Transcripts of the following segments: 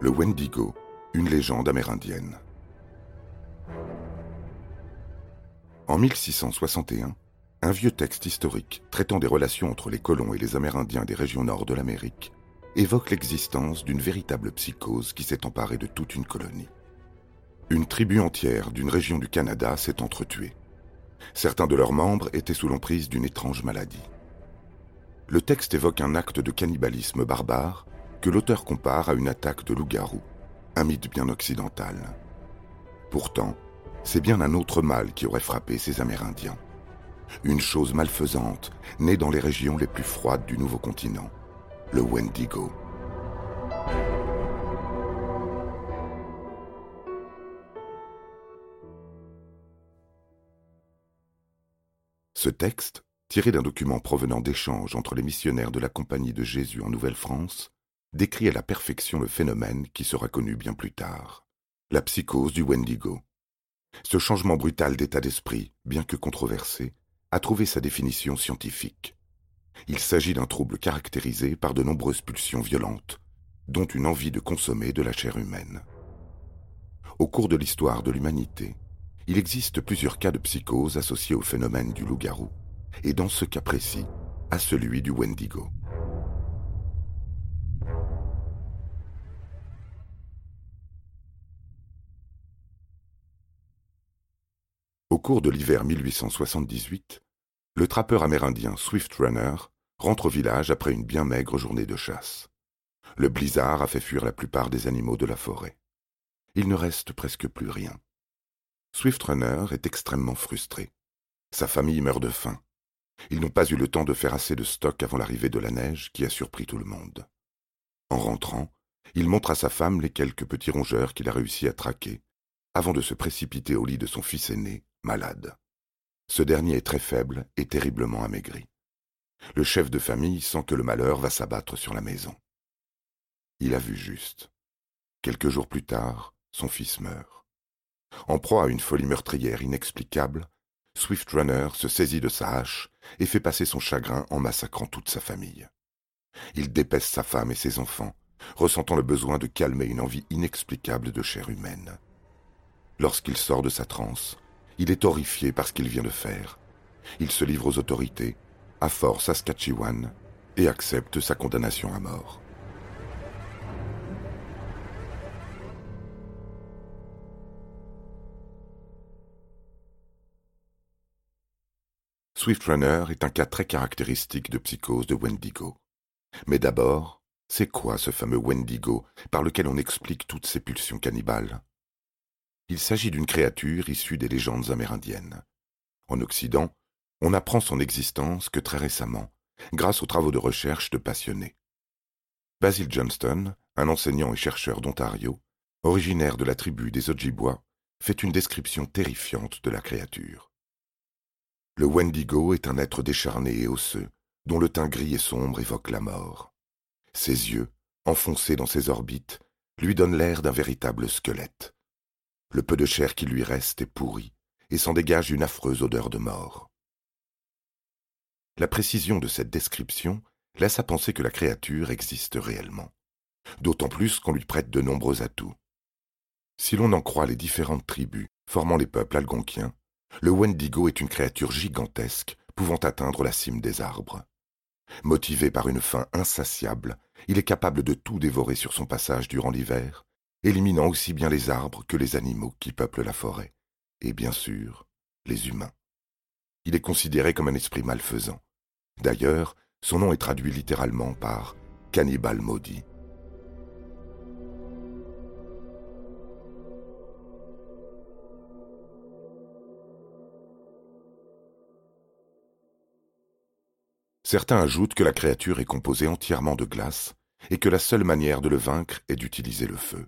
Le Wendigo, une légende amérindienne. En 1661, un vieux texte historique traitant des relations entre les colons et les Amérindiens des régions nord de l'Amérique évoque l'existence d'une véritable psychose qui s'est emparée de toute une colonie. Une tribu entière d'une région du Canada s'est entretuée. Certains de leurs membres étaient sous l'emprise d'une étrange maladie. Le texte évoque un acte de cannibalisme barbare que l'auteur compare à une attaque de loup-garou, un mythe bien occidental. Pourtant, c'est bien un autre mal qui aurait frappé ces Amérindiens. Une chose malfaisante née dans les régions les plus froides du nouveau continent, le Wendigo. Ce texte, tiré d'un document provenant d'échanges entre les missionnaires de la Compagnie de Jésus en Nouvelle-France, décrit à la perfection le phénomène qui sera connu bien plus tard, la psychose du Wendigo. Ce changement brutal d'état d'esprit, bien que controversé, a trouvé sa définition scientifique. Il s'agit d'un trouble caractérisé par de nombreuses pulsions violentes, dont une envie de consommer de la chair humaine. Au cours de l'histoire de l'humanité, il existe plusieurs cas de psychose associés au phénomène du loup-garou, et dans ce cas précis, à celui du Wendigo. Cours de l'hiver 1878, le trappeur amérindien Swift Runner rentre au village après une bien maigre journée de chasse. Le blizzard a fait fuir la plupart des animaux de la forêt. Il ne reste presque plus rien. Swift Runner est extrêmement frustré. Sa famille meurt de faim. Ils n'ont pas eu le temps de faire assez de stock avant l'arrivée de la neige qui a surpris tout le monde. En rentrant, il montre à sa femme les quelques petits rongeurs qu'il a réussi à traquer, avant de se précipiter au lit de son fils aîné, malade. Ce dernier est très faible et terriblement amaigri. Le chef de famille sent que le malheur va s'abattre sur la maison. Il a vu juste. Quelques jours plus tard, son fils meurt. En proie à une folie meurtrière inexplicable, Swift Runner se saisit de sa hache et fait passer son chagrin en massacrant toute sa famille. Il dépaisse sa femme et ses enfants, ressentant le besoin de calmer une envie inexplicable de chair humaine. Lorsqu'il sort de sa transe, il est horrifié par ce qu'il vient de faire. Il se livre aux autorités, à Fort Saskatchewan, et accepte sa condamnation à mort. Swift Runner est un cas très caractéristique de psychose de Wendigo. Mais d'abord, c'est quoi ce fameux Wendigo par lequel on explique toutes ces pulsions cannibales? Il s'agit d'une créature issue des légendes amérindiennes. En Occident, on apprend son existence que très récemment, grâce aux travaux de recherche de passionnés. Basil Johnston, un enseignant et chercheur d'Ontario, originaire de la tribu des Ojibwa, fait une description terrifiante de la créature. Le Wendigo est un être décharné et osseux, dont le teint gris et sombre évoque la mort. Ses yeux, enfoncés dans ses orbites, lui donnent l'air d'un véritable squelette. Le peu de chair qui lui reste est pourri et s'en dégage une affreuse odeur de mort. La précision de cette description laisse à penser que la créature existe réellement, d'autant plus qu'on lui prête de nombreux atouts. Si l'on en croit les différentes tribus formant les peuples algonquiens, le Wendigo est une créature gigantesque pouvant atteindre la cime des arbres. Motivé par une faim insatiable, il est capable de tout dévorer sur son passage durant l'hiver éliminant aussi bien les arbres que les animaux qui peuplent la forêt, et bien sûr les humains. Il est considéré comme un esprit malfaisant. D'ailleurs, son nom est traduit littéralement par cannibale maudit. Certains ajoutent que la créature est composée entièrement de glace et que la seule manière de le vaincre est d'utiliser le feu.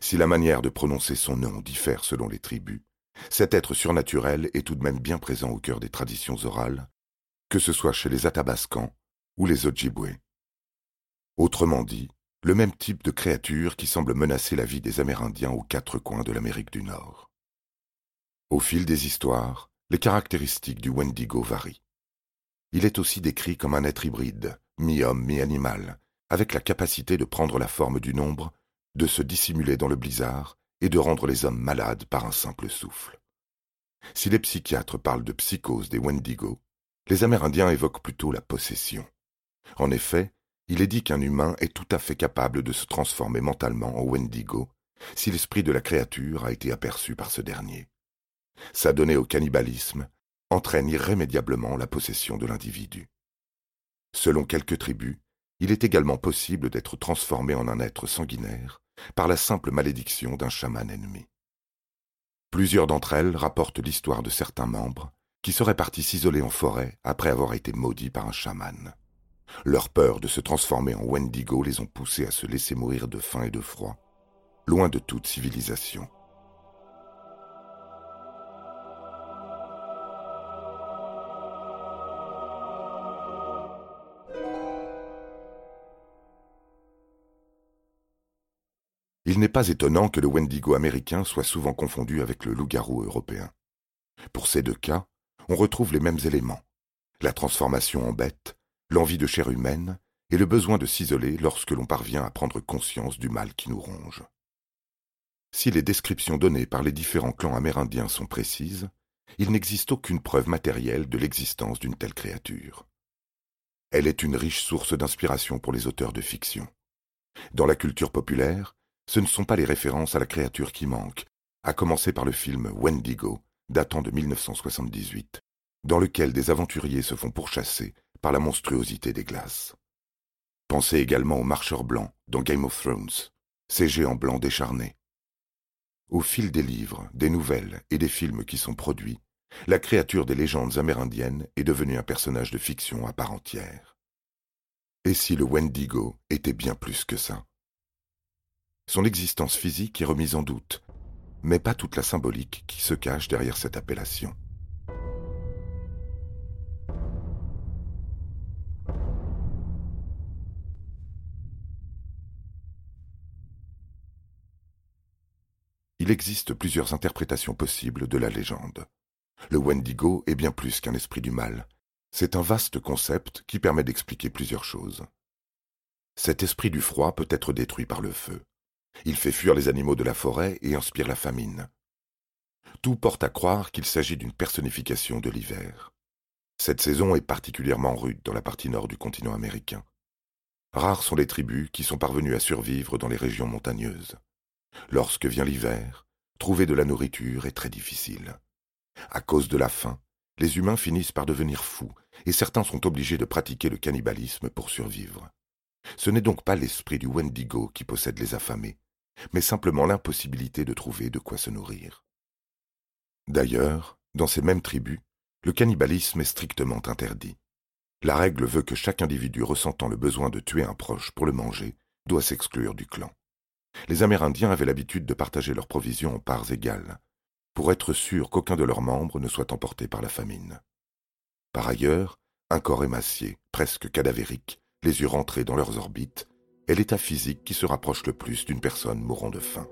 Si la manière de prononcer son nom diffère selon les tribus, cet être surnaturel est tout de même bien présent au cœur des traditions orales, que ce soit chez les Athabascans ou les Ojibwe. Autrement dit, le même type de créature qui semble menacer la vie des Amérindiens aux quatre coins de l'Amérique du Nord. Au fil des histoires, les caractéristiques du Wendigo varient. Il est aussi décrit comme un être hybride, mi-homme, mi-animal, avec la capacité de prendre la forme du nombre, de se dissimuler dans le blizzard et de rendre les hommes malades par un simple souffle. Si les psychiatres parlent de psychose des Wendigo, les Amérindiens évoquent plutôt la possession. En effet, il est dit qu'un humain est tout à fait capable de se transformer mentalement en Wendigo si l'esprit de la créature a été aperçu par ce dernier. S'adonner au cannibalisme entraîne irrémédiablement la possession de l'individu. Selon quelques tribus, il est également possible d'être transformé en un être sanguinaire par la simple malédiction d'un chaman ennemi. Plusieurs d'entre elles rapportent l'histoire de certains membres qui seraient partis s'isoler en forêt après avoir été maudits par un chaman. Leur peur de se transformer en Wendigo les ont poussés à se laisser mourir de faim et de froid, loin de toute civilisation. Il n'est pas étonnant que le Wendigo américain soit souvent confondu avec le loup-garou européen. Pour ces deux cas, on retrouve les mêmes éléments la transformation en bête, l'envie de chair humaine et le besoin de s'isoler lorsque l'on parvient à prendre conscience du mal qui nous ronge. Si les descriptions données par les différents clans amérindiens sont précises, il n'existe aucune preuve matérielle de l'existence d'une telle créature. Elle est une riche source d'inspiration pour les auteurs de fiction. Dans la culture populaire, ce ne sont pas les références à la créature qui manquent, à commencer par le film Wendigo, datant de 1978, dans lequel des aventuriers se font pourchasser par la monstruosité des glaces. Pensez également aux marcheurs blancs dans Game of Thrones, ces géants blancs décharnés. Au fil des livres, des nouvelles et des films qui sont produits, la créature des légendes amérindiennes est devenue un personnage de fiction à part entière. Et si le Wendigo était bien plus que ça? Son existence physique est remise en doute, mais pas toute la symbolique qui se cache derrière cette appellation. Il existe plusieurs interprétations possibles de la légende. Le Wendigo est bien plus qu'un esprit du mal. C'est un vaste concept qui permet d'expliquer plusieurs choses. Cet esprit du froid peut être détruit par le feu. Il fait fuir les animaux de la forêt et inspire la famine. Tout porte à croire qu'il s'agit d'une personnification de l'hiver. Cette saison est particulièrement rude dans la partie nord du continent américain. Rares sont les tribus qui sont parvenues à survivre dans les régions montagneuses. Lorsque vient l'hiver, trouver de la nourriture est très difficile. À cause de la faim, les humains finissent par devenir fous, et certains sont obligés de pratiquer le cannibalisme pour survivre. Ce n'est donc pas l'esprit du Wendigo qui possède les affamés, mais simplement l'impossibilité de trouver de quoi se nourrir. D'ailleurs, dans ces mêmes tribus, le cannibalisme est strictement interdit. La règle veut que chaque individu ressentant le besoin de tuer un proche pour le manger doit s'exclure du clan. Les Amérindiens avaient l'habitude de partager leurs provisions en parts égales, pour être sûrs qu'aucun de leurs membres ne soit emporté par la famine. Par ailleurs, un corps émacié, presque cadavérique, les yeux rentrés dans leurs orbites, est l'état physique qui se rapproche le plus d'une personne mourant de faim.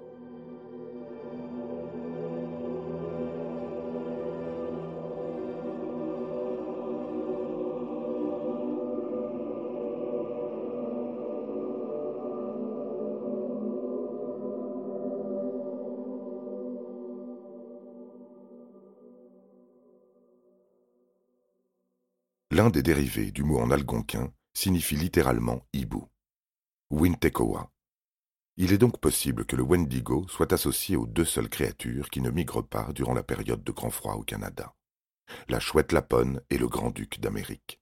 L'un des dérivés du mot en algonquin signifie littéralement hibou. Wintekoa. Il est donc possible que le Wendigo soit associé aux deux seules créatures qui ne migrent pas durant la période de grand froid au Canada, la chouette lapone et le grand-duc d'Amérique.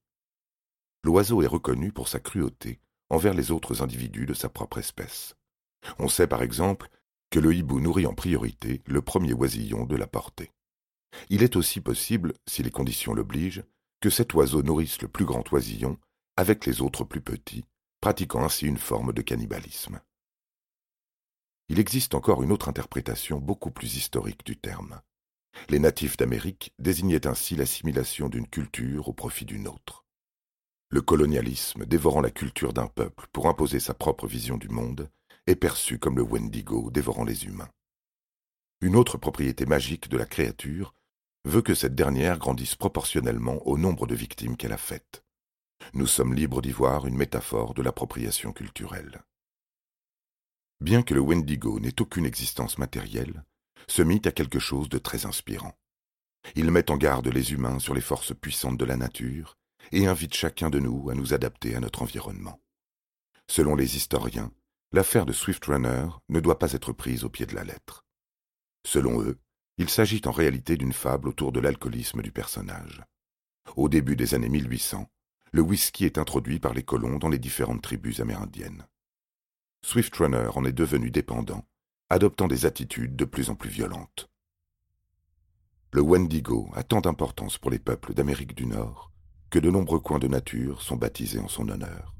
L'oiseau est reconnu pour sa cruauté envers les autres individus de sa propre espèce. On sait par exemple que le hibou nourrit en priorité le premier oisillon de la portée. Il est aussi possible, si les conditions l'obligent, que cet oiseau nourrisse le plus grand oisillon avec les autres plus petits, pratiquant ainsi une forme de cannibalisme. Il existe encore une autre interprétation beaucoup plus historique du terme. Les natifs d'Amérique désignaient ainsi l'assimilation d'une culture au profit d'une autre. Le colonialisme, dévorant la culture d'un peuple pour imposer sa propre vision du monde, est perçu comme le Wendigo dévorant les humains. Une autre propriété magique de la créature veut que cette dernière grandisse proportionnellement au nombre de victimes qu'elle a faites. Nous sommes libres d'y voir une métaphore de l'appropriation culturelle. Bien que le Wendigo n'ait aucune existence matérielle, ce mythe a quelque chose de très inspirant. Il met en garde les humains sur les forces puissantes de la nature et invite chacun de nous à nous adapter à notre environnement. Selon les historiens, l'affaire de Swift Runner ne doit pas être prise au pied de la lettre. Selon eux, il s'agit en réalité d'une fable autour de l'alcoolisme du personnage. Au début des années 1800, le whisky est introduit par les colons dans les différentes tribus amérindiennes. Swift Runner en est devenu dépendant, adoptant des attitudes de plus en plus violentes. Le Wendigo a tant d'importance pour les peuples d'Amérique du Nord que de nombreux coins de nature sont baptisés en son honneur.